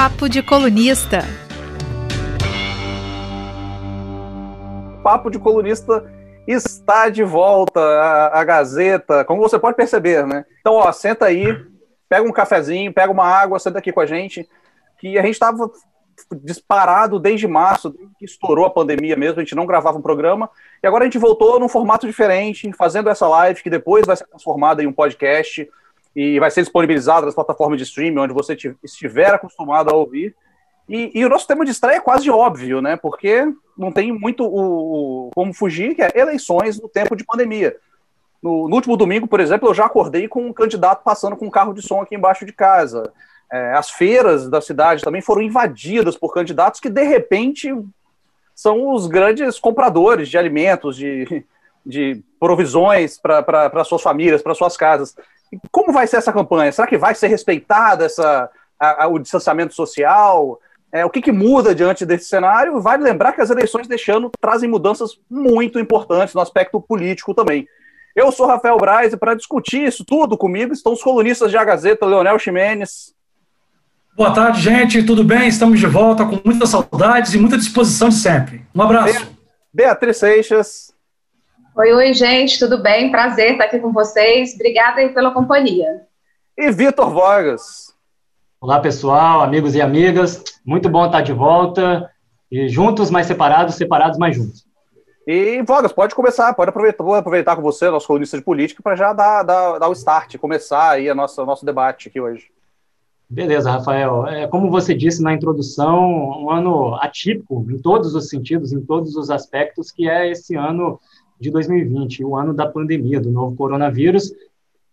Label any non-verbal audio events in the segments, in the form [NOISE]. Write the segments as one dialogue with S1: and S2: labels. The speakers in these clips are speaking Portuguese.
S1: Papo de Colunista.
S2: Papo de Colunista está de volta a, a, Gazeta, como você pode perceber, né? Então, ó, senta aí, pega um cafezinho, pega uma água, senta aqui com a gente, que a gente estava disparado desde março, que estourou a pandemia mesmo, a gente não gravava um programa, e agora a gente voltou num formato diferente, fazendo essa live, que depois vai ser transformada em um podcast, e vai ser disponibilizado nas plataformas de streaming, onde você estiver acostumado a ouvir. E, e, o nosso tema de estreia é quase óbvio, né? Porque não tem muito o, o, como fugir, que é eleições no tempo de pandemia. No, no, último domingo, por exemplo, eu já acordei com um candidato passando com um carro de som aqui embaixo de casa. É, as feiras da cidade também foram invadidas por candidatos que, de repente, são os grandes compradores de alimentos, de, de provisões para suas famílias, para suas casas. Como vai ser essa campanha? Será que vai ser respeitada essa, a, a, o distanciamento social? É, o que, que, muda diante desse cenário? Vale lembrar que as eleições deste ano trazem mudanças muito importantes no aspecto político também. Eu sou Rafael Braz e para discutir isso tudo comigo estão os colunistas de A Gazeta, Leonel Ximenes.
S3: Boa tarde, gente. Tudo bem? Estamos de volta com muitas saudades e muita disposição de sempre. Um abraço.
S2: Beatriz Seixas.
S4: Oi, oi, gente. Tudo bem? Prazer estar aqui com vocês. Obrigada aí pela companhia.
S2: E Vitor Vargas.
S5: Olá, pessoal, amigos e amigas. Muito bom estar de volta. E juntos, mais separados, separados, mais juntos.
S2: E, Vogas, pode começar, pode aproveitar, vou aproveitar com você, nosso colunista de política, para já dar, dar, dar o start, começar aí a nossa, o nosso debate aqui hoje.
S5: Beleza, Rafael. É, como você disse na introdução, um ano atípico em todos os sentidos, em todos os aspectos, que é esse ano de 2020, o ano da pandemia, do novo coronavírus,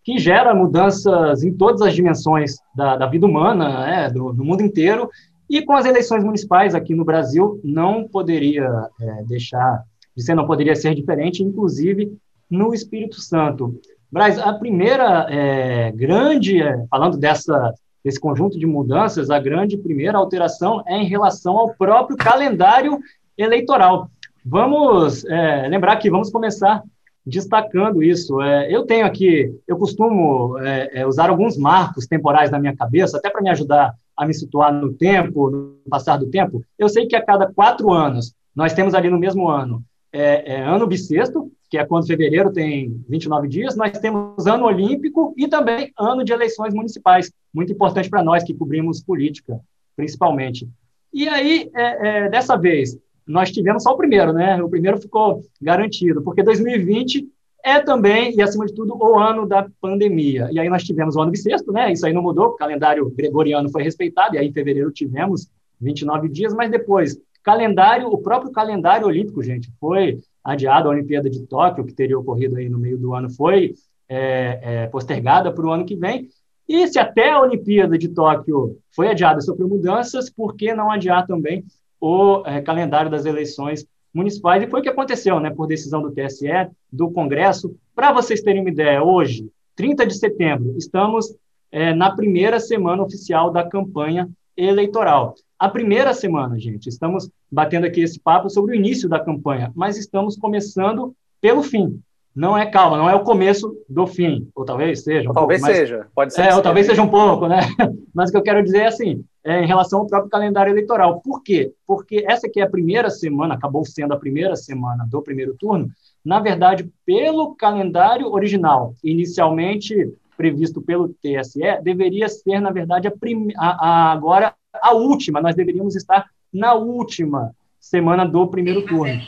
S5: que gera mudanças em todas as dimensões da, da vida humana, né, do, do, mundo inteiro, e com as eleições municipais aqui no Brasil não poderia é, deixar de ser, não poderia ser diferente, inclusive no Espírito Santo. Braz, a primeira é, grande, é, falando dessa, desse conjunto de mudanças, a grande primeira alteração é em relação ao próprio calendário eleitoral. Vamos é, lembrar que vamos começar destacando isso. É, eu tenho aqui, eu costumo é, é, usar alguns marcos temporais na minha cabeça, até para me ajudar a me situar no tempo, no passar do tempo. Eu sei que a cada quatro anos, nós temos ali no mesmo ano, é, é ano bissexto, que é quando fevereiro tem 29 dias, nós temos ano olímpico e também ano de eleições municipais, muito importante para nós que cobrimos política, principalmente. E aí, é, dessa vez, nós tivemos só o primeiro, né? O primeiro ficou garantido, porque 2020 é também, e acima de tudo, o ano da pandemia. E aí nós tivemos o ano bissexto, né? Isso aí não mudou, o calendário gregoriano foi respeitado, e aí em fevereiro tivemos 29 dias, mas depois, calendário, o próprio calendário olímpico, gente, foi adiado, a Olimpíada de Tóquio, que teria ocorrido aí no meio do ano, foi é, é, postergada para o ano que vem, e se até a Olimpíada de Tóquio foi adiada sofreu mudanças, por que não adiar também o é, calendário das eleições municipais, e foi o que aconteceu, né, por decisão do TSE, do Congresso. Para vocês terem uma ideia, hoje, 30 de setembro, estamos é, na primeira semana oficial da campanha eleitoral. A primeira semana, gente, estamos batendo aqui esse papo sobre o início da campanha, mas estamos começando pelo fim. Não é calma, não é o começo do fim, ou talvez seja. Um
S2: talvez pouco, seja, pode ser.
S5: É, ou talvez seja um pouco, né? [LAUGHS] Mas o que eu quero dizer é assim, é, em relação ao próprio calendário eleitoral. Por quê? Porque essa que é a primeira semana, acabou sendo a primeira semana do primeiro turno, na verdade, pelo calendário original, inicialmente previsto pelo TSE, deveria ser, na verdade, a, a, a agora a última, nós deveríamos estar na última semana do primeiro turno.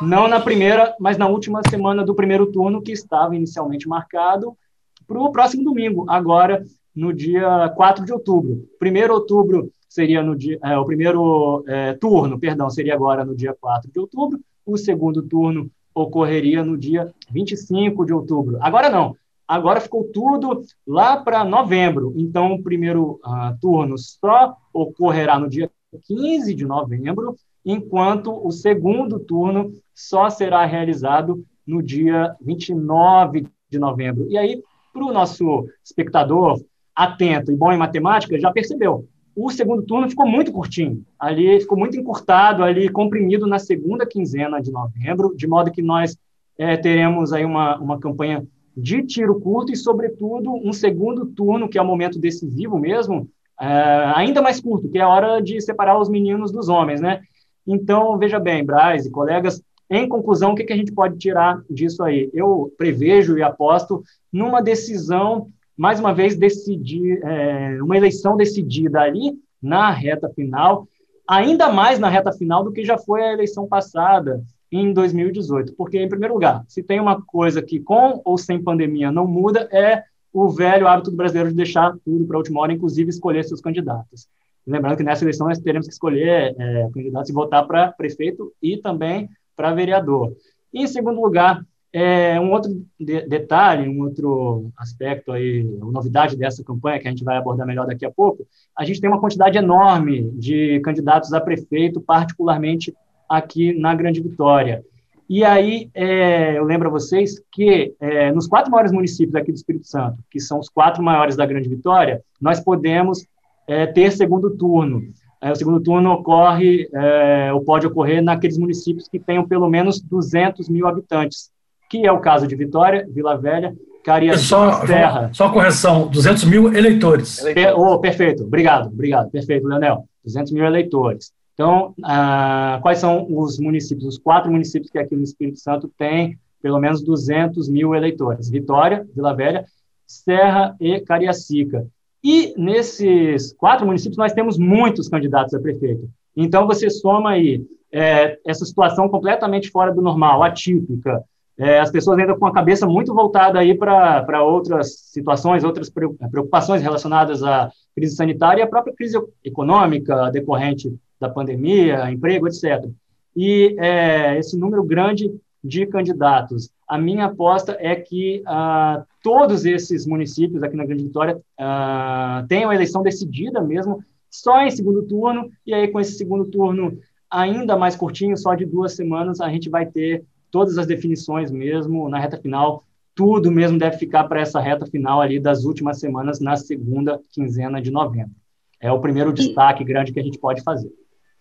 S5: Não na primeira, mas na última semana do primeiro turno, que estava inicialmente marcado para o próximo domingo, agora no dia 4 de outubro. Primeiro outubro seria no dia, é, o primeiro é, turno, perdão, seria agora no dia 4 de outubro, o segundo turno ocorreria no dia 25 de outubro. Agora não, agora ficou tudo lá para novembro, então o primeiro uh, turno só ocorrerá no dia 15 de novembro, enquanto o segundo turno só será realizado no dia 29 de novembro. E aí, para o nosso espectador atento e bom em matemática, já percebeu. O segundo turno ficou muito curtinho, ali ficou muito encurtado, ali comprimido na segunda quinzena de novembro, de modo que nós é, teremos aí uma, uma campanha de tiro curto e, sobretudo, um segundo turno, que é o momento decisivo mesmo, é, ainda mais curto, que é a hora de separar os meninos dos homens, né? Então, veja bem, Braz e colegas, em conclusão, o que, que a gente pode tirar disso aí? Eu prevejo e aposto numa decisão, mais uma vez, decidir, é, uma eleição decidida ali na reta final, ainda mais na reta final do que já foi a eleição passada, em 2018. Porque, em primeiro lugar, se tem uma coisa que com ou sem pandemia não muda, é o velho hábito do brasileiro de deixar tudo para a última hora, inclusive escolher seus candidatos. Lembrando que nessa eleição nós teremos que escolher é, candidatos e votar para prefeito e também para vereador. E, em segundo lugar, é, um outro de detalhe, um outro aspecto aí, uma novidade dessa campanha que a gente vai abordar melhor daqui a pouco, a gente tem uma quantidade enorme de candidatos a prefeito, particularmente aqui na Grande Vitória. E aí, é, eu lembro a vocês que é, nos quatro maiores municípios aqui do Espírito Santo, que são os quatro maiores da Grande Vitória, nós podemos é, ter segundo turno. É, o segundo turno ocorre, é, ou pode ocorrer naqueles municípios que tenham pelo menos 200 mil habitantes, que é o caso de Vitória, Vila Velha, Cariacica,
S3: só, Serra. Só correção, 200 mil eleitores.
S5: Per, oh, perfeito, obrigado, obrigado, perfeito, Leonel. 200 mil eleitores. Então, ah, quais são os municípios? Os quatro municípios que aqui no Espírito Santo têm pelo menos 200 mil eleitores: Vitória, Vila Velha, Serra e Cariacica. E nesses quatro municípios nós temos muitos candidatos a prefeito. Então, você soma aí é, essa situação completamente fora do normal, atípica, é, as pessoas ainda com a cabeça muito voltada aí para outras situações, outras preocupações relacionadas à crise sanitária e à própria crise econômica decorrente da pandemia, emprego, etc. E é, esse número grande de candidatos. A minha aposta é que ah, todos esses municípios aqui na Grande Vitória ah, tenham a eleição decidida mesmo, só em segundo turno, e aí com esse segundo turno ainda mais curtinho, só de duas semanas, a gente vai ter todas as definições mesmo na reta final. Tudo mesmo deve ficar para essa reta final ali das últimas semanas, na segunda quinzena de novembro. É o primeiro destaque grande que a gente pode fazer.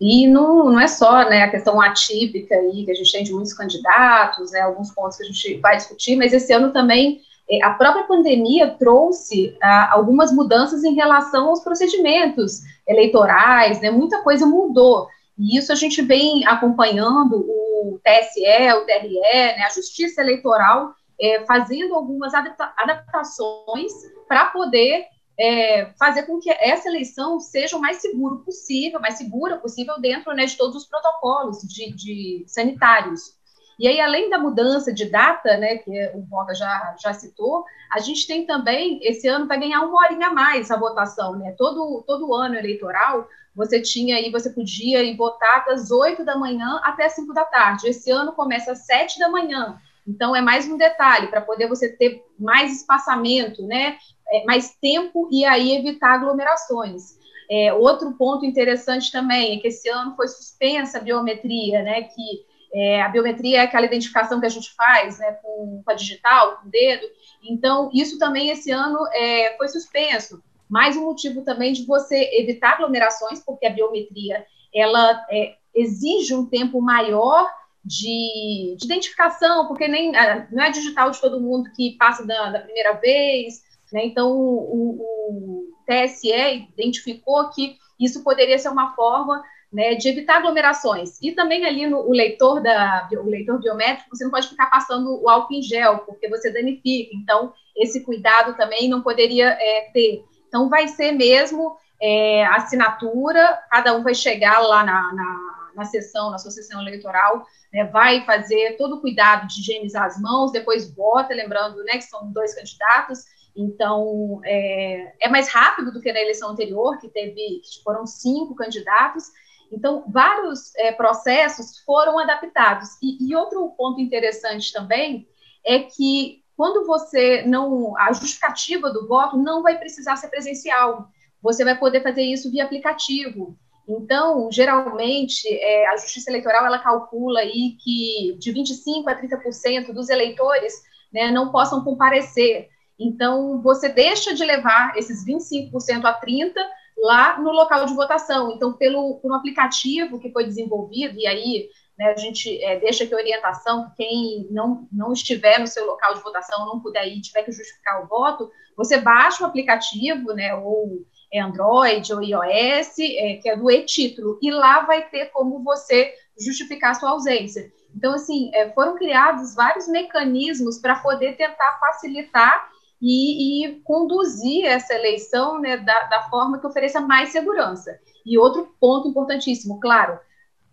S4: E não, não é só né, a questão atípica aí, que a gente tem de muitos candidatos, né, alguns pontos que a gente vai discutir, mas esse ano também eh, a própria pandemia trouxe ah, algumas mudanças em relação aos procedimentos eleitorais, né, muita coisa mudou. E isso a gente vem acompanhando o TSE, o TRE, né, a Justiça Eleitoral, é, fazendo algumas adapta adaptações para poder é, fazer com que essa eleição seja o mais seguro possível, mais segura possível dentro né, de todos os protocolos de, de, sanitários. E aí, além da mudança de data, né, que o Boga já, já citou, a gente tem também, esse ano vai ganhar uma horinha a mais a votação, né? Todo, todo ano eleitoral, você tinha aí, você podia ir votar das 8 da manhã até 5 da tarde. Esse ano começa às 7 da manhã. Então, é mais um detalhe para poder você ter mais espaçamento, né? é, mais tempo e aí evitar aglomerações. É, outro ponto interessante também é que esse ano foi suspensa a biometria, né? Que é, a biometria é aquela identificação que a gente faz, né? Com, com a digital, com o dedo. Então, isso também esse ano é, foi suspenso. Mais um motivo também de você evitar aglomerações, porque a biometria ela é, exige um tempo maior de, de, identificação, porque nem não é digital de todo mundo que passa da, da primeira vez, né? Então, o, o, TSE identificou que isso poderia ser uma forma né, de evitar aglomerações. E também ali no o leitor, da, o leitor biométrico, você não pode ficar passando o álcool em gel, porque você danifica. Então, esse cuidado também não poderia é, ter. Então, vai ser mesmo é, assinatura, cada um vai chegar lá na, na, na sessão, na sua sessão eleitoral, né, vai fazer todo o cuidado de higienizar as mãos, depois vota, lembrando né, que são dois candidatos, então, é, é, mais rápido do que na eleição anterior, que teve, foram cinco candidatos. Então, vários é, processos foram adaptados. E, e, outro ponto interessante também é que quando você não. A justificativa do voto não vai precisar ser presencial. Você vai poder fazer isso via aplicativo. Então, geralmente, é, a Justiça Eleitoral ela calcula aí que de 25% a 30% dos eleitores né, não possam comparecer então, você deixa de levar esses 25% a 30% lá no local de votação. Então, pelo por um aplicativo que foi desenvolvido, e aí né, a gente é, deixa a orientação, quem não, não estiver no seu local de votação, não puder ir, tiver que justificar o voto, você baixa o aplicativo, né, ou Android ou iOS, é, que é do e-título, e lá vai ter como você justificar sua ausência. Então, assim, é, foram criados vários mecanismos para poder tentar facilitar e, e, conduzir essa eleição né, da, da forma que ofereça mais segurança. E outro ponto importantíssimo, claro,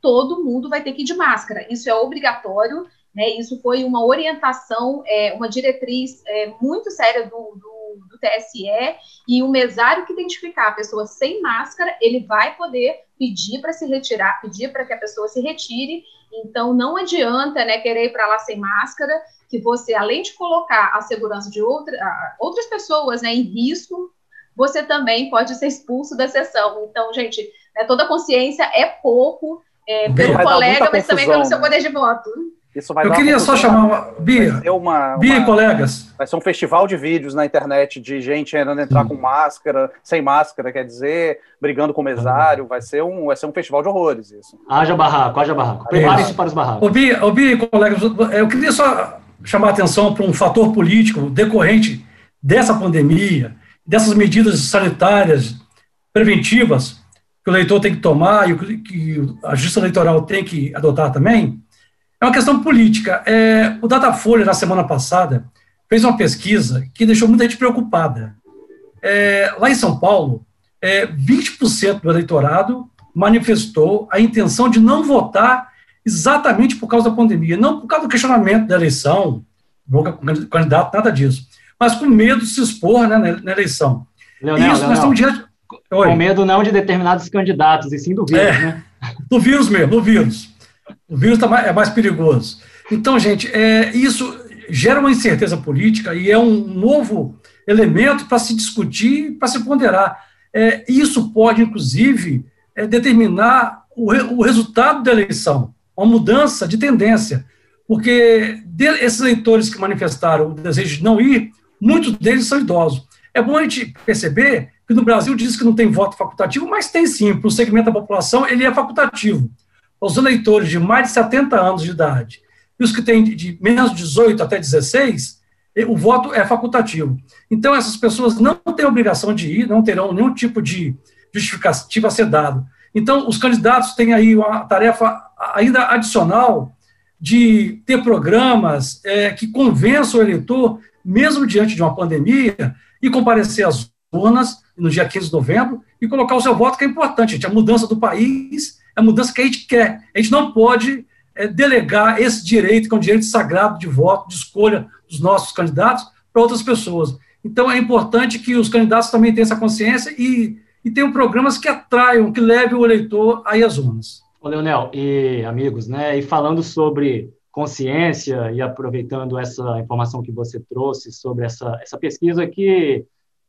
S4: todo mundo vai ter que ir de máscara. Isso é obrigatório, né? Isso foi uma orientação, é, uma diretriz é, muito séria do, do, do, TSE, e o mesário que identificar a pessoa sem máscara, ele vai poder pedir para se retirar, pedir para que a pessoa se retire. Então, não adianta né, querer ir para lá sem máscara, que você, além de colocar a segurança de outra, outras pessoas né, em risco, você também pode ser expulso da sessão. Então, gente, né, toda consciência é pouco é, pelo colega, mas também pelo seu né? poder de voto.
S3: Isso vai Eu queria só chamar uma. Bia, uma, Bia uma, colegas.
S2: Vai ser um festival de vídeos na internet de gente ainda entrar com máscara, sem máscara, quer dizer, brigando com o mesário. Vai ser um, vai ser um festival de horrores isso.
S5: Haja barraco, haja barraco. Preparem-se para os barracos.
S3: Ô Bia, ô Bia, colegas, eu queria só chamar a atenção para um fator político decorrente dessa pandemia, dessas medidas sanitárias preventivas que o eleitor tem que tomar e que a justiça eleitoral tem que adotar também é uma questão política. É, o Datafolha, na semana passada, fez uma pesquisa que deixou muita gente preocupada. É, lá em São Paulo, é, 20% do eleitorado manifestou a intenção de não votar exatamente por causa da pandemia, não por causa do questionamento da eleição, boca com candidato, nada disso, mas com medo de se expor né, na, na, eleição.
S5: Leonel, Isso, Leonel, nós estamos diante. Oi. Com medo não de determinados candidatos, e sim do vírus, é, né?
S3: Do vírus mesmo, do vírus. O vírus tá mais, é mais perigoso. Então, gente, é, isso gera uma incerteza política e é um novo elemento para se discutir, para se ponderar. É, isso pode, inclusive, é, determinar o, o, resultado da eleição, uma mudança de tendência, porque de, esses eleitores que manifestaram o desejo de não ir, muitos deles são idosos. É bom a gente perceber que no Brasil diz que não tem voto facultativo, mas tem sim, para o segmento da população ele é facultativo os eleitores de mais de 70 anos de idade e os que têm de menos de 18 até 16, o voto é facultativo. Então, essas pessoas não têm obrigação de ir, não terão nenhum tipo de justificativa a ser dado. Então, os candidatos têm aí uma tarefa ainda adicional de ter programas é, que convençam o eleitor, mesmo diante de uma pandemia, e comparecer às urnas no dia 15 de novembro e colocar o seu voto, que é importante, gente. A mudança do país a mudança que a gente quer. A gente não pode é, delegar esse direito, que é um direito sagrado de voto, de escolha dos nossos candidatos, para outras pessoas. Então, é importante que os candidatos também tenham essa consciência e, e tenham programas que atraiam, que levem o eleitor aí às urnas.
S5: Ô, Leonel, e amigos, né, e falando sobre consciência e aproveitando essa informação que você trouxe sobre essa, essa pesquisa que,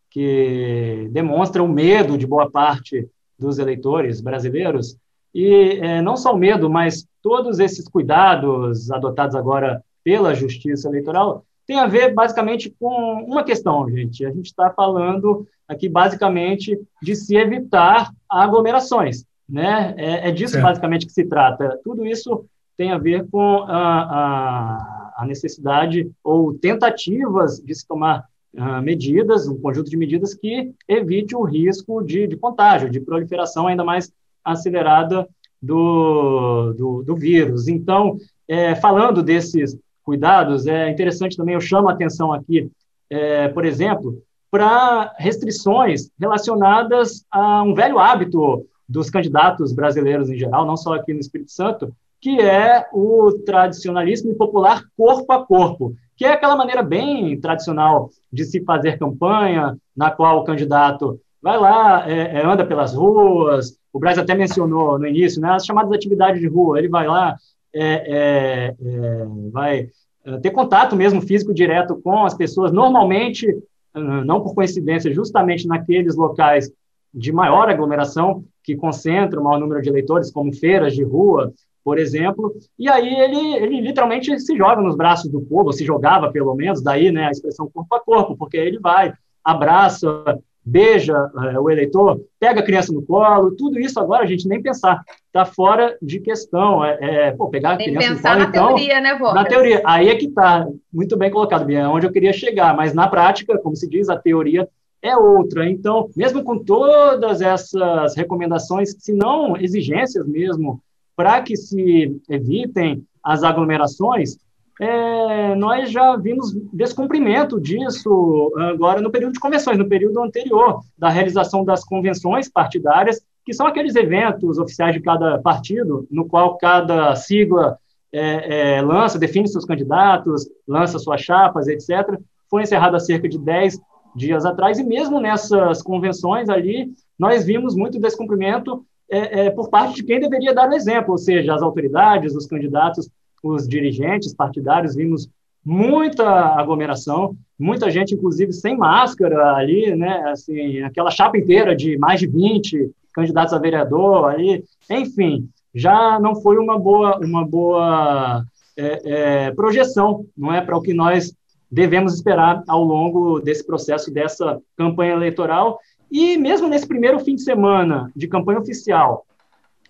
S5: que demonstra o medo de boa parte dos eleitores brasileiros, e é, não só o medo, mas todos esses cuidados adotados agora pela Justiça Eleitoral tem a ver basicamente com uma questão, gente. A gente está falando aqui basicamente de se evitar aglomerações, né? É, é disso certo. basicamente que se trata. Tudo isso tem a ver com a, a, a necessidade ou tentativas de se tomar uh, medidas, um conjunto de medidas que evite o risco de, de contágio, de proliferação ainda mais acelerada do, do, do vírus. Então, é, falando desses cuidados, é interessante também, eu chamo a atenção aqui, é, por exemplo, para restrições relacionadas a um velho hábito dos candidatos brasileiros em geral, não só aqui no Espírito Santo, que é o tradicionalismo popular corpo a corpo, que é aquela maneira bem tradicional de se fazer campanha, na qual o candidato vai lá, é, é, anda pelas ruas, o Brasil até mencionou no início, né, as chamadas atividades de rua, ele vai lá, é, é, é vai é, ter contato mesmo físico direto com as pessoas, normalmente, não por coincidência, justamente naqueles locais de maior aglomeração, que concentram o maior número de eleitores, como feiras de rua, por exemplo, e aí ele, ele literalmente se joga nos braços do povo, se jogava pelo menos, daí né, a expressão corpo a corpo, porque ele vai, abraça beija é, o eleitor, pega a criança no colo, tudo isso agora a gente nem pensar, está fora de questão. É, é pô, pegar a nem criança
S4: pensar
S5: no
S4: colo, na então, teoria, né,
S5: Na teoria, aí é que está, muito bem colocado, Bia, onde eu queria chegar, mas na prática, como se diz, a teoria é outra. Então, mesmo com todas essas recomendações, se não exigências mesmo, para que se evitem as aglomerações, é, nós já vimos descumprimento disso agora no período de convenções, no período anterior da realização das convenções partidárias, que são aqueles eventos oficiais de cada partido, no qual cada sigla é, é, lança, define seus candidatos, lança suas chapas, etc. Foi encerrado cerca de 10 dias atrás, e mesmo nessas convenções ali, nós vimos muito descumprimento é, é, por parte de quem deveria dar o exemplo, ou seja, as autoridades, os candidatos, os dirigentes partidários, vimos muita aglomeração, muita gente, inclusive, sem máscara ali, né, assim, aquela chapa inteira de mais de 20 candidatos a vereador ali, enfim, já não foi uma boa, uma boa é, é, projeção, não é, para o que nós devemos esperar ao longo desse processo, dessa campanha eleitoral, e mesmo nesse primeiro fim de semana de campanha oficial,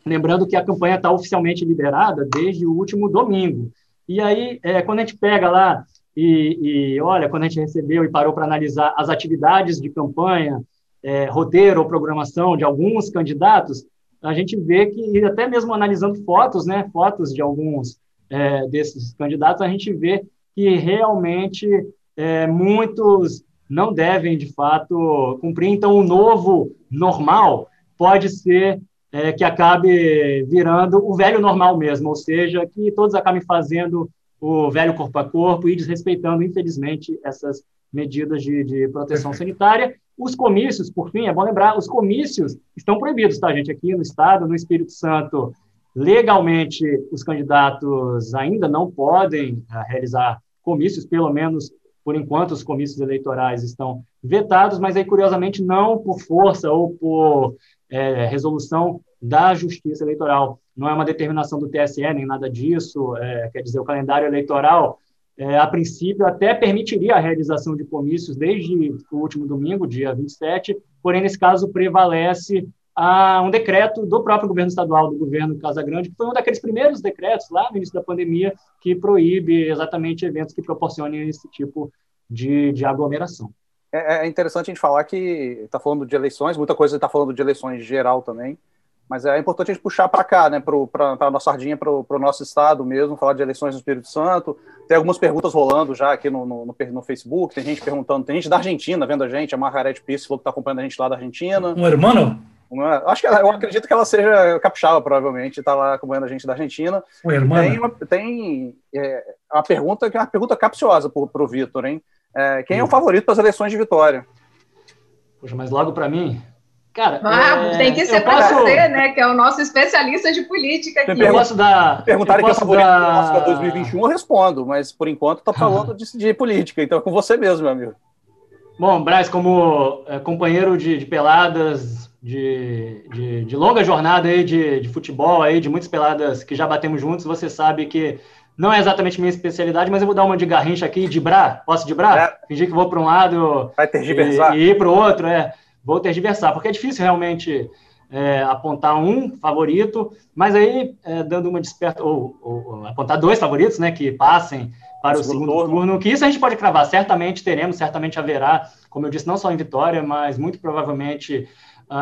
S5: lembrando que a campanha está oficialmente liberada desde o último domingo, e aí, é, quando a gente pega lá e, e, olha, quando a gente recebeu e parou para analisar as atividades de campanha, é, roteiro ou programação de alguns candidatos, a gente vê que, até mesmo analisando fotos, né, fotos de alguns é, desses candidatos, a gente vê que realmente é, muitos não devem, de fato, cumprir. Então, o novo normal pode ser é, que acabe virando o velho normal mesmo, ou seja, que todos acabem fazendo o velho corpo a corpo e desrespeitando, infelizmente, essas medidas de, de proteção sanitária. Os comícios, por fim, é bom lembrar, os comícios estão proibidos, tá, gente? Aqui no Estado, no Espírito Santo, legalmente, os candidatos ainda não podem uh, realizar comícios, pelo menos por enquanto os comícios eleitorais estão vetados, mas aí, curiosamente, não por força ou por é, resolução da Justiça Eleitoral. Não é uma determinação do TSE, nem nada disso. É, quer dizer, o calendário eleitoral é, a princípio, até permitiria a realização de comícios desde o último domingo, dia 27, porém, nesse caso, prevalece a um decreto do próprio governo estadual, do governo Casa Grande, que foi um daqueles primeiros decretos lá no início da pandemia que proíbe exatamente eventos que proporcionem esse tipo de, de aglomeração.
S2: É, é interessante a gente falar que está falando de eleições, muita coisa está falando de eleições geral também, mas é importante a gente puxar para cá, né, para a nossa sardinha, para o nosso estado mesmo, falar de eleições no Espírito Santo. Tem algumas perguntas rolando já aqui no, no, no Facebook, tem gente perguntando, tem gente da Argentina vendo a gente, a Margarete Pisse falou que está acompanhando a gente lá da Argentina.
S3: Um irmão?
S2: Acho que ela, eu acredito que ela seja capixaba, provavelmente, está lá acompanhando a gente da Argentina.
S3: Irmão?
S2: Tem, uma, tem é, uma pergunta que é uma pergunta capciosa para o Vitor, hein? É, quem é o favorito para as eleições de Vitória?
S5: Poxa, mas logo para mim, Cara,
S4: ah, é, tem que ser para posso... você, né? Que é o nosso especialista de política aqui.
S2: Eu posso dar. Perguntarem quem é o favorito dar... Oscar 2021, eu respondo, mas por enquanto tá falando de, de, política, então é com você mesmo, meu amigo.
S5: Bom, Braz, como é, companheiro de, de peladas, de, de, de, longa jornada aí de, de futebol, aí, de muitas peladas que já batemos juntos, você sabe que não é exatamente minha especialidade, mas eu vou dar uma de garrincha aqui, de bra. Posso de bra? É. Fingir que vou para um lado
S2: Vai
S5: e, e ir para o outro, é vou tergiversar, porque é difícil realmente é, apontar um favorito, mas aí, é, dando uma desperta, ou, ou, apontar dois favoritos, né, que passem para o segundo turno. turno, que isso a gente pode cravar, certamente teremos, certamente haverá, como eu disse, não só em Vitória, mas muito provavelmente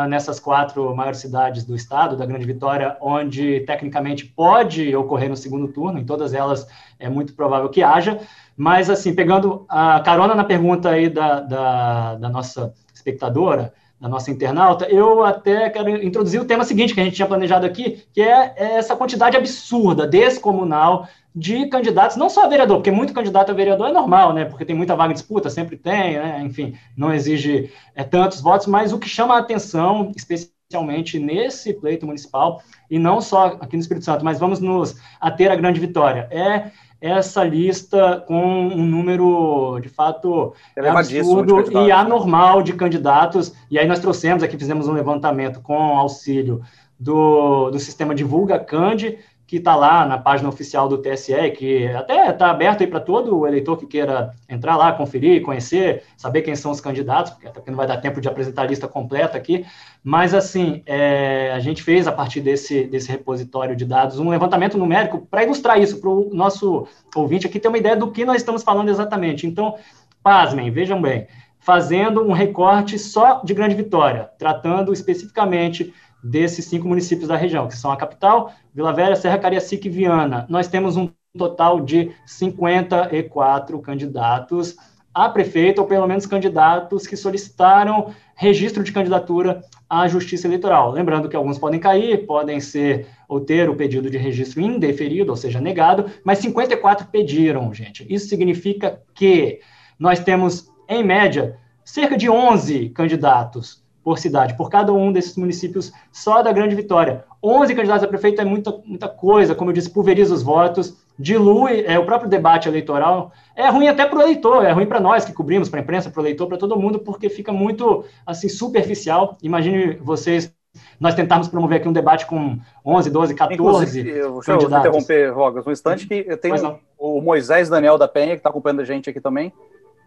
S5: nessas quatro maiores cidades do estado, da Grande Vitória, onde tecnicamente pode ocorrer no segundo turno, em todas elas é muito provável que haja, mas assim, pegando a carona na pergunta aí da, da, da nossa espectadora, da nossa internauta, eu até quero introduzir o tema seguinte que a gente tinha planejado aqui, que é essa quantidade absurda, descomunal, de candidatos, não só a vereador, porque muito candidato a vereador é normal, né? Porque tem muita vaga de disputa, sempre tem, né? Enfim, não exige é, tantos votos, mas o que chama a atenção, especialmente nesse pleito municipal, e não só aqui no Espírito Santo, mas vamos nos ater à grande vitória, é essa lista com um número, de fato, é absurdo e anormal de candidatos. E aí nós trouxemos aqui, fizemos um levantamento com auxílio do, do sistema Divulga Cande, que está lá na página oficial do TSE, que até está aberto aí para todo eleitor que queira entrar lá, conferir, conhecer, saber quem são os candidatos, porque até porque não vai dar tempo de apresentar a lista completa aqui, mas assim, é, a gente fez a partir desse, desse repositório de dados um levantamento numérico para ilustrar isso, para o nosso ouvinte aqui ter uma ideia do que nós estamos falando exatamente. Então, pasmem, vejam bem, fazendo um recorte só de Grande Vitória, tratando especificamente desses cinco municípios da região, que são a capital, Vila Velha, Serra Cariacica e Viana. Nós temos um total de 54 candidatos a prefeito, ou pelo menos candidatos que solicitaram registro de candidatura à Justiça Eleitoral. Lembrando que alguns podem cair, podem ser ou ter o pedido de registro indeferido, ou seja, negado, mas 54 pediram, gente. Isso significa que nós temos, em média, cerca de 11 candidatos por cidade, por cada um desses municípios só da Grande Vitória. 11 candidatos a prefeito é muita, muita coisa, como eu disse, pulveriza os votos, dilui é, o próprio debate eleitoral. É ruim até para o eleitor, é ruim para nós que cobrimos, para a imprensa, para o eleitor, para todo mundo, porque fica muito assim superficial. Imagine vocês, nós tentarmos promover aqui um debate com 11, 12, 14 Inclusive,
S2: eu, Deixa eu interromper, Rogas, um instante que eu tenho o Moisés Daniel da Penha, que está acompanhando a gente aqui também.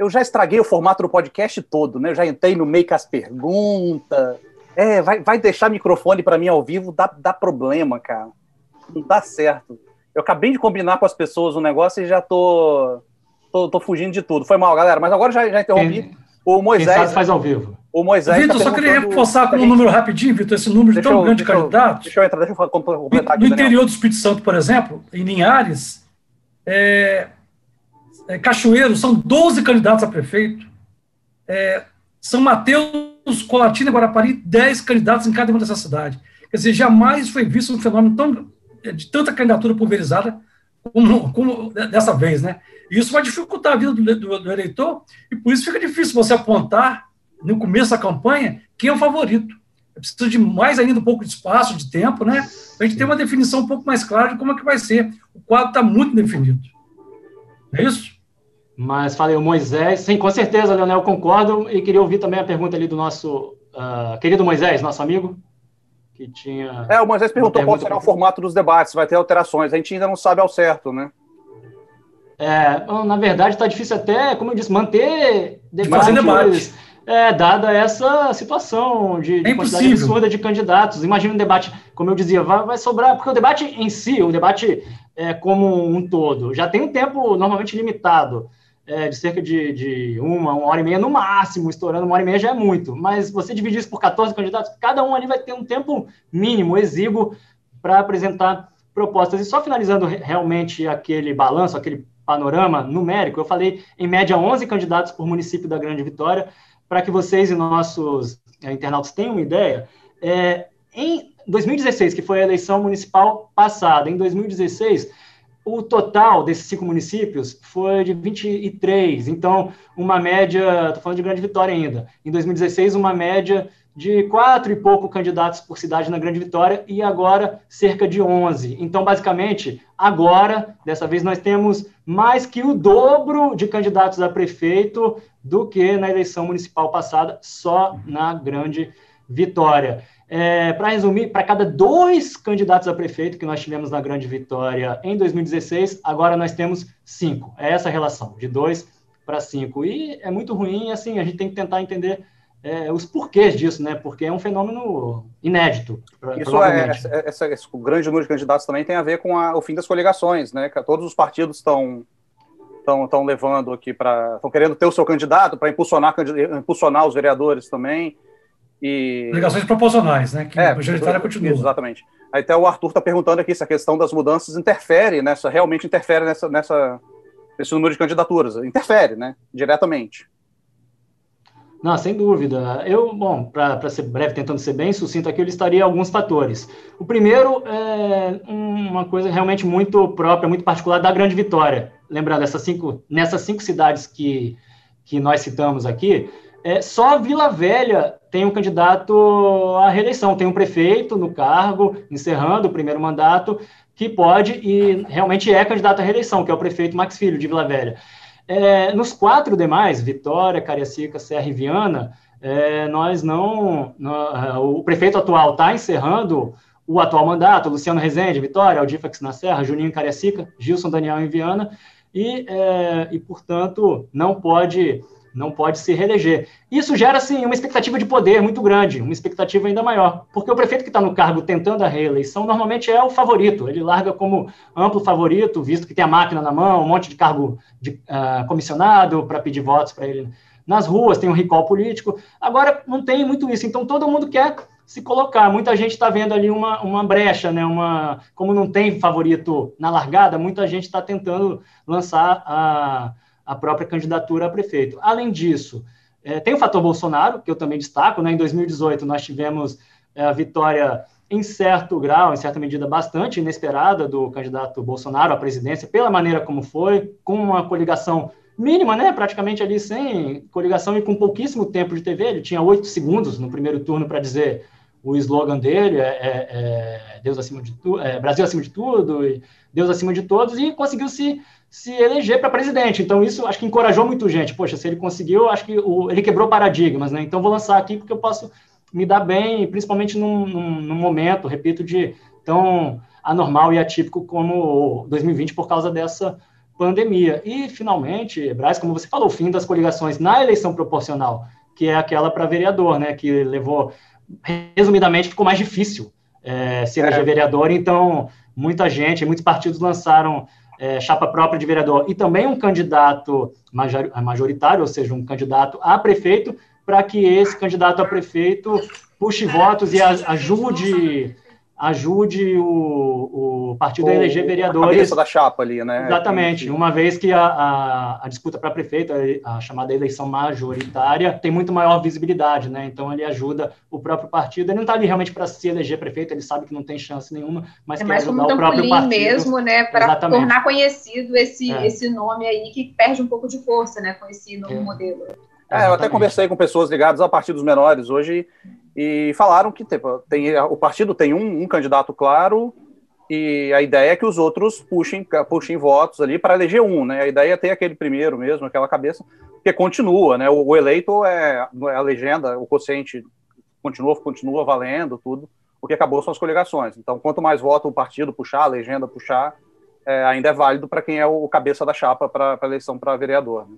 S2: Eu já estraguei o formato do podcast todo, né? Eu já entrei no meio com as perguntas. É, vai, vai deixar microfone para mim ao vivo, dá, dá problema, cara. Não dá certo. Eu acabei de combinar com as pessoas um negócio e já tô, tô, tô fugindo de tudo. Foi mal, galera, mas agora já, já interrompi. Quem,
S5: o Moisés. Quem faz ao vivo.
S3: O Moisés. Vitor, tá só queria reforçar com um número rapidinho, Vitor, esse número deixa tão eu, grande de candidatos. Deixa eu entrar, deixa eu completar aqui. No interior do Espírito Santo, por exemplo, em Linhares, é, é, Cachoeiro, são 12 candidatos a prefeito. É, São Mateus, Colatina e Guarapari, 10 candidatos em cada uma dessa cidade. Quer dizer, jamais foi visto um fenômeno tão de tanta candidatura pulverizada como, como dessa vez, né? Isso vai dificultar a vida do, do, do, eleitor e por isso fica difícil você apontar no começo da campanha quem é o favorito. É preciso de mais ainda um pouco de espaço, de tempo, né? Para a gente ter uma definição um pouco mais clara de como é que vai ser. O quadro está muito definido. É isso?
S5: Mas falei, o Moisés, sim, com certeza, Leonel, concordo, e queria ouvir também a pergunta ali do nosso uh, querido Moisés, nosso amigo que tinha.
S2: É, o Moisés perguntou qual será o formato dos debates, vai ter alterações. A gente ainda não sabe ao certo, né?
S5: É, na verdade, está difícil até, como eu disse, manter debates. Debate. É, dada essa situação de,
S3: de é quantidade
S5: absurda de candidatos. Imagina um debate, como eu dizia, vai, vai sobrar, porque o debate em si, o debate é, como um todo, já tem um tempo normalmente limitado é, de cerca de, de, uma, uma hora e meia no máximo, estourando uma hora e meia já é muito. Mas você dividir isso por 14 candidatos, cada um ali vai ter um tempo mínimo, exíguo, para apresentar propostas. E só finalizando realmente aquele balanço, aquele panorama numérico, eu falei em média 11 candidatos por município da Grande Vitória, para que vocês e nossos é, internautas tenham uma ideia. É, em 2016, que foi a eleição municipal passada, em 2016 o total desses cinco municípios foi de 23, então uma média, estou falando de Grande Vitória ainda, em 2016 uma média de quatro e pouco candidatos por cidade na Grande Vitória e agora cerca de 11. Então, basicamente, agora, dessa vez, nós temos mais que o dobro de candidatos a prefeito do que na eleição municipal passada, só na Grande Vitória. É, para resumir, para cada dois candidatos a prefeito que nós tivemos na Grande Vitória em 2016, agora nós temos cinco. É essa relação, de dois para cinco. E é muito ruim, assim, a gente tem que tentar entender é, os porquês disso, né? Porque é um fenômeno inédito.
S2: Isso é, essa, esse grande número de candidatos também tem a ver com a, o fim das coligações, né? Todos os partidos estão estão levando aqui para estão querendo ter o seu candidato para impulsionar impulsionar os vereadores também e...
S3: Ligações proporcionais, né? Que
S2: é, a majoritária continua. Exatamente. Aí até o Arthur está perguntando aqui se a questão das mudanças interfere nessa, realmente interfere nessa, nessa, nesse número de candidaturas. Interfere, né? Diretamente.
S5: Não, sem dúvida. Eu, bom, para ser breve, tentando ser bem sucinto aqui, eu listaria alguns fatores. O primeiro é uma coisa realmente muito própria, muito particular da Grande Vitória. Lembrando, essas cinco, nessas cinco cidades que, que nós citamos aqui, é, só Vila Velha tem um candidato à reeleição, tem um prefeito no cargo, encerrando o primeiro mandato, que pode e realmente é candidato à reeleição, que é o prefeito Max Filho, de Vila Velha. É, nos quatro demais, Vitória, Cariacica, Serra e Viana, é, nós não, O prefeito atual está encerrando o atual mandato, Luciano Rezende, Vitória, Aldifax na Serra, Juninho em Cariacica, Gilson Daniel em Viana, e, é, e portanto, não pode não pode se reeleger. Isso gera, assim, uma expectativa de poder muito grande, uma expectativa ainda maior, porque o prefeito que está no cargo tentando a reeleição normalmente é o favorito, ele larga como amplo favorito, visto que tem a máquina na mão, um monte de cargo de, uh, comissionado para pedir votos para ele nas ruas, tem um recall político. Agora não tem muito isso, então todo mundo quer se colocar. Muita gente está vendo ali uma, uma brecha, né? Uma, como não tem favorito na largada, muita gente está tentando lançar a, a própria candidatura a prefeito. Além disso, é, tem o fator Bolsonaro, que eu também destaco. Né? Em 2018, nós tivemos é, a vitória em certo grau, em certa medida bastante inesperada do candidato Bolsonaro à presidência, pela maneira como foi, com uma coligação mínima, né? Praticamente ali sem coligação e com pouquíssimo tempo de TV. Ele tinha oito segundos no primeiro turno para dizer o slogan dele é, é, é Deus acima de tudo, é, Brasil acima de tudo, e Deus acima de todos, e conseguiu se, se eleger para presidente. Então, isso acho que encorajou muito gente. Poxa, se ele conseguiu, acho que o, ele quebrou paradigmas, né? Então, vou lançar aqui porque eu posso me dar bem, principalmente num, num, num momento, repito, de tão anormal e atípico como 2020 por causa dessa pandemia. E, finalmente, Braz, como você falou, o fim das coligações na eleição proporcional, que é aquela para vereador, né, que levou, resumidamente, ficou mais difícil é, ser é. vereador, então muita gente, muitos partidos lançaram é, chapa própria de vereador e também um candidato majoritário, ou seja, um candidato a prefeito, para que esse candidato a prefeito puxe votos e ajude ajude o, o partido o, a eleger vereadores. A
S2: cabeça da chapa ali, né?
S5: Exatamente. Uma vez que a, a, a disputa para prefeito, a, a, chamada eleição majoritária, tem muito maior visibilidade, né? Então ele ajuda o próprio partido. Ele não está ali realmente para se eleger prefeito, ele sabe que não tem chance nenhuma, mas é quer ajudar o próprio partido.
S4: mesmo, né? Para tornar conhecido esse, é. esse nome aí que perde um pouco de força, né? Com esse novo é. modelo.
S2: É, eu até conversei com pessoas ligadas a partidos menores hoje e falaram que tipo, tem, o partido tem um, um, candidato claro e a ideia é que os outros puxem, puxem votos ali para eleger um, né? A ideia é ter aquele primeiro mesmo, aquela cabeça, porque continua, né? O, o eleito é, é, a legenda, o quociente continua, continua valendo tudo, o que acabou são as coligações. Então, quanto mais voto o partido puxar, a legenda puxar, é, ainda é válido para quem é o cabeça da chapa para a eleição para vereador. Né?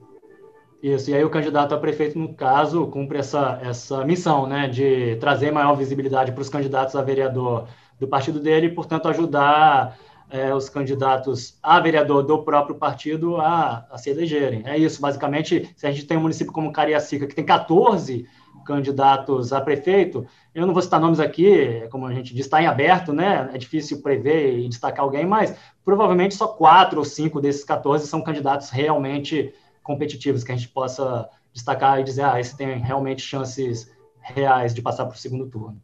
S5: Isso, e aí o candidato a prefeito, no caso, cumpre essa, essa missão, né, de trazer maior visibilidade para os candidatos a vereador do partido dele e, portanto, ajudar é, os candidatos a vereador do próprio partido a, a se elegerem. É isso, basicamente, se a gente tem um município como Cariacica, que tem 14 candidatos a prefeito, eu não vou citar nomes aqui, como a gente diz, está em aberto, né? É difícil prever e destacar alguém, mas provavelmente só quatro ou cinco desses 14 são candidatos realmente competitivos que a gente possa destacar e dizer, ah, esse tem realmente chances reais de passar para o segundo turno.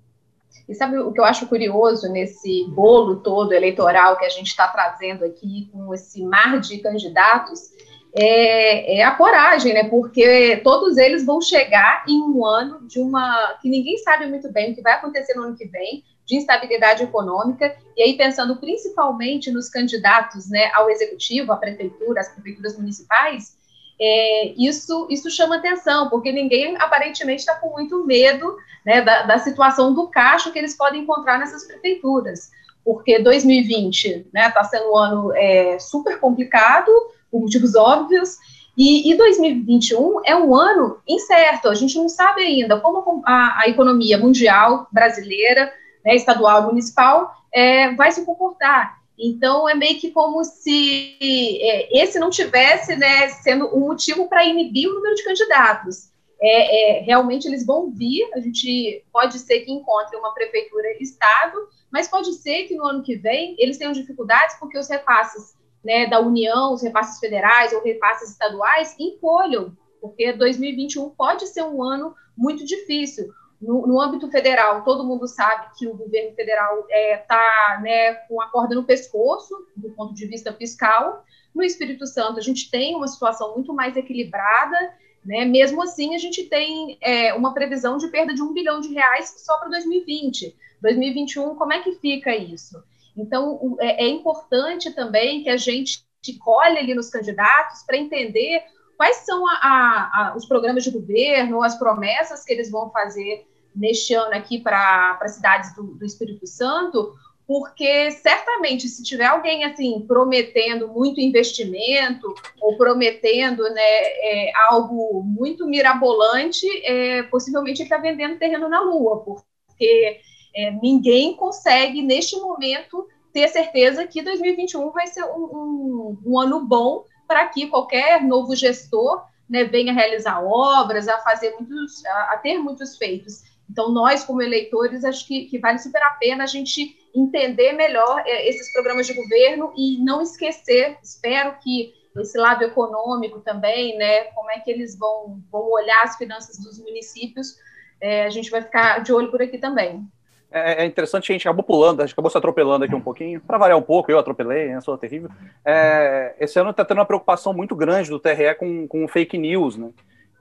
S4: E sabe o que eu acho curioso nesse bolo todo eleitoral que a gente está trazendo aqui, com esse mar de candidatos, é, é, a coragem, né? Porque todos eles vão chegar em um ano de uma que ninguém sabe muito bem o que vai acontecer no ano que vem, de instabilidade econômica, e aí pensando principalmente nos candidatos né, ao executivo, à prefeitura, às prefeituras municipais, é, isso, isso chama atenção, porque ninguém aparentemente está com muito medo né, da, da, situação do cacho que eles podem encontrar nessas prefeituras, porque 2020 está né, tá sendo um ano é, super complicado, por motivos óbvios, e, e, 2021 é um ano incerto, a gente não sabe ainda como a, a economia mundial, brasileira, né, estadual, municipal, é, vai se comportar. Então, é meio que como se é, esse não tivesse né, sendo um motivo para inibir o número de candidatos. É, é, realmente eles vão vir, a gente pode ser que encontre uma prefeitura estado, mas pode ser que no ano que vem eles tenham dificuldades porque os repasses né, da União, os repasses federais ou repasses estaduais encolham, porque 2021 pode ser um ano muito difícil. No, no, âmbito federal, todo mundo sabe que o governo federal está é, tá, né, com a corda no pescoço, do ponto de vista fiscal. No Espírito Santo, a gente tem uma situação muito mais equilibrada, né? mesmo assim, a gente tem é, uma previsão de perda de um bilhão de reais só para 2020. 2021, como é que fica isso? Então, é, é importante também que a gente colhe ali nos candidatos para entender quais são a, a, a, os programas de governo, as promessas que eles vão fazer neste ano aqui para cidades do, do, Espírito Santo, porque certamente se tiver alguém assim prometendo muito investimento ou prometendo né, é, algo muito mirabolante, é, possivelmente ele está vendendo terreno na Lua, porque é, ninguém consegue neste momento ter certeza que 2021 vai ser um, um, um ano bom para que qualquer novo gestor né, venha realizar obras, a fazer muitos, a, a ter muitos feitos. Então, nós, como eleitores, acho que, que vale super a pena a gente entender melhor é, esses programas de governo e não esquecer, espero que esse lado econômico também, né, como é que eles vão, vão olhar as finanças dos municípios, é, a gente vai ficar de olho por aqui também.
S2: É, é interessante a gente acabou pulando, a gente acabou se atropelando aqui um pouquinho, para variar um pouco, eu atropelei, né, sou terrível. É, esse ano está tendo uma preocupação muito grande do TRE com, com fake news, né?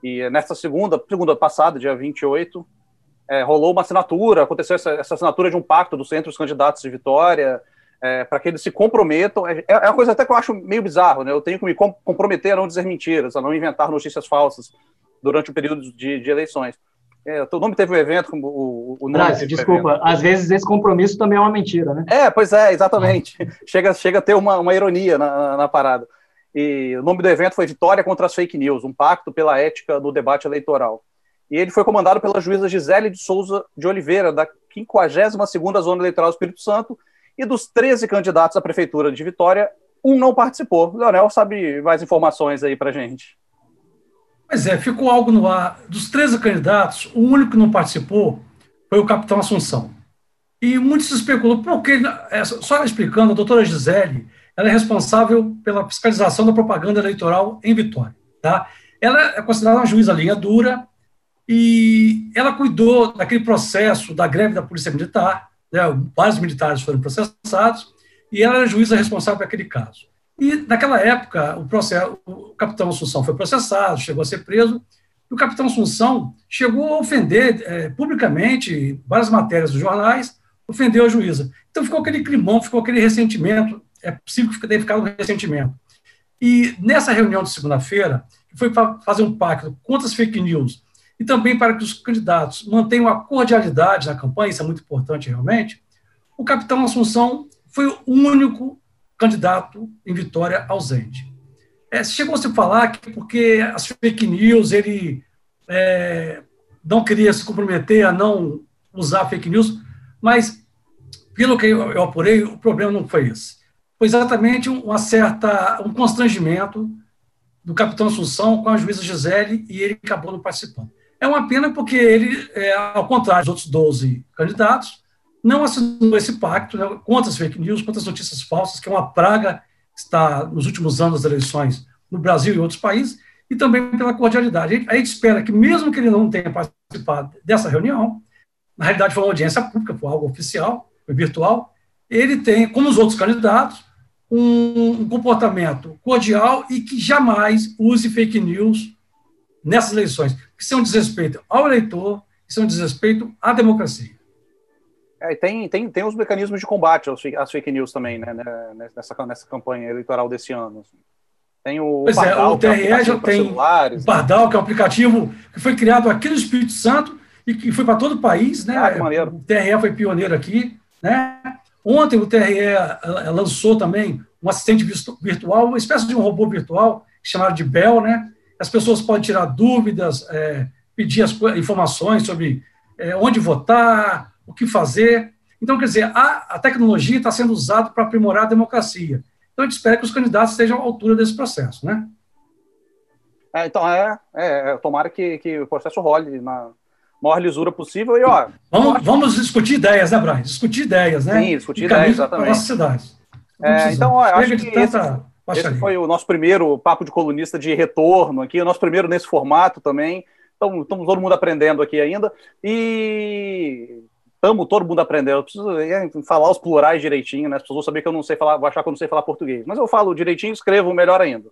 S2: E nessa segunda, segunda passada, dia 28, é, rolou uma assinatura, aconteceu essa, essa, assinatura de um pacto dos centros candidatos de Vitória, é, para que eles se comprometam. É, é, uma coisa até que eu acho meio bizarro, né? Eu tenho que me comprometer a não dizer mentiras, a não inventar notícias falsas durante o período de, de eleições. É, o nome teve um evento, como o, o.
S5: Brasil, desculpa, às vezes esse compromisso também é uma mentira, né?
S2: É, pois é, exatamente. [LAUGHS] chega, chega a ter uma, uma ironia na, na, na, parada. E o nome do evento foi Vitória contra as Fake News, um pacto pela ética do debate eleitoral. E ele foi comandado pela juíza Gisele de Souza de Oliveira, da 52ª Zona Eleitoral do Espírito Santo, e dos 13 candidatos à Prefeitura de Vitória, um não participou. Leonel sabe mais informações aí pra gente.
S3: Pois é, ficou algo no ar. Dos 13 candidatos, o único que não participou foi o capitão Assunção. E muito se especulou, porque, é, só explicando, a doutora Gisele, ela é responsável pela fiscalização da propaganda eleitoral em Vitória. Tá? Ela é considerada uma juíza linha dura e ela cuidou daquele processo da greve da Polícia Militar, né, vários militares foram processados, e ela era a juíza responsável por aquele caso. E, naquela época, o, processo, o capitão Assunção foi processado, chegou a ser preso, e o capitão Assunção chegou a ofender é, publicamente, várias matérias dos jornais, ofendeu a juíza. Então ficou aquele climão, ficou aquele ressentimento, é possível que tenha ficado um ressentimento. E nessa reunião de segunda-feira, que foi para fazer um pacto contra as fake news e também para que os candidatos mantenham a cordialidade na campanha, isso é muito importante realmente, o capitão Assunção foi o único candidato em Vitória ausente. É, chegou a se falar que porque as fake news, ele é, não queria se comprometer a não usar fake news, mas, pelo que eu, eu apurei, o problema não foi esse. Foi exatamente uma certa, um constrangimento do capitão Assunção com a juíza Gisele e ele acabou não participando. É uma pena porque ele, é, ao contrário dos outros 12 candidatos, não assinou esse pacto né, contra as fake news, contra as notícias falsas, que é uma praga que está nos últimos anos das eleições no Brasil e outros países, e também pela cordialidade. A gente espera que, mesmo que ele não tenha participado dessa reunião, na realidade foi uma audiência pública, foi algo oficial, foi virtual, ele tem, como os outros candidatos, um comportamento cordial e que jamais use fake news nessas eleições, que são desrespeito ao eleitor, que são desrespeito à democracia.
S2: É, tem, tem, tem os mecanismos de combate às, às fake news também, né, né, nessa, nessa campanha eleitoral desse ano. Assim. Tem o
S3: pois Pardal, é, o TRE é um já tem o Pardal, que é um aplicativo que foi criado aqui no Espírito Santo e que foi para todo o país, né? Ah, o TRE foi pioneiro aqui, né? Ontem o TRE eh, lançou também um assistente virtual, uma espécie de um robô virtual chamado de Bell, né? As pessoas podem tirar dúvidas, é, pedir as informações sobre é, onde votar, o que fazer. Então, quer dizer, a, a tecnologia está sendo usada para aprimorar a democracia. Então, a gente espera que os candidatos estejam à altura desse processo, né?
S2: É, então, é, é, tomara que, que o processo role na maior lisura possível e, ó...
S3: Vamos, vamos discutir ideias, né, Brian? Discutir ideias, né?
S2: Sim, discutir ideias, exatamente.
S3: Para nossa cidade.
S2: É, então, ó, acho que esse, esse, foi o nosso primeiro papo de colunista de retorno aqui, o nosso primeiro nesse formato também. Então, estamos todo mundo aprendendo aqui ainda. E estamos todo mundo aprendendo. Eu preciso é, falar os plurais direitinho, né? As pessoas vão saber que eu não sei falar, vou achar que eu não sei falar português. Mas eu falo direitinho, escrevo melhor ainda.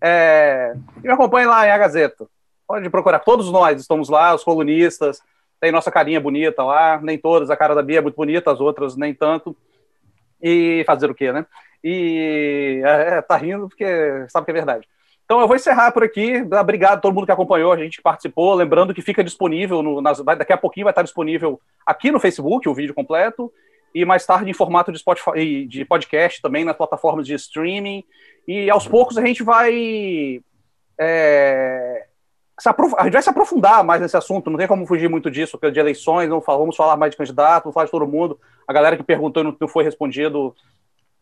S2: É, e me acompanhe lá em A Gazeta. Pode procurar. Todos nós estamos lá, os colunistas. Tem nossa carinha bonita lá. Nem todas. A cara da Bia é muito bonita, as outras nem tanto. E fazer o quê, né? E é, é tá rindo porque sabe que é verdade. Então eu vou encerrar por aqui. Obrigado a todo mundo que acompanhou, a gente que participou. Lembrando que fica disponível, no, nas, daqui a pouquinho vai estar disponível aqui no Facebook o vídeo completo e mais tarde em formato de, Spotify, de podcast também nas plataformas de streaming. E aos poucos a gente vai. É, a gente vai se aprofundar mais nesse assunto, não tem como fugir muito disso, de eleições, não vamos falar mais de candidato, vamos falar de todo mundo. A galera que perguntou e não foi respondido,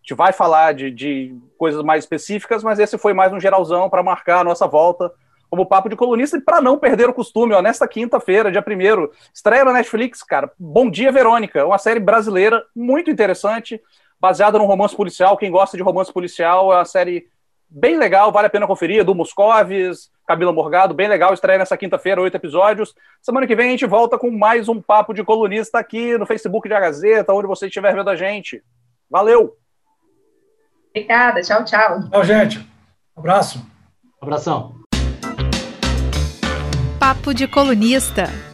S2: gente vai falar de, de coisas mais específicas, mas esse foi mais um geralzão para marcar a nossa volta como Papo de Colunista, e para não perder o costume, ó, nesta quinta-feira, dia 1 estreia na Netflix, cara, Bom Dia Verônica, uma série brasileira muito interessante, baseada num romance policial. Quem gosta de romance policial, é uma série bem legal, vale a pena conferir, do Moscovis, Camila Morgado, bem legal, estreia nessa quinta-feira, oito episódios. Semana que vem a gente volta com mais um Papo de Colunista aqui no Facebook da Gazeta, onde você estiver vendo a gente. Valeu!
S4: Obrigada, tchau, tchau.
S3: Tchau, gente. abraço.
S5: abração.
S1: Papo de Colunista.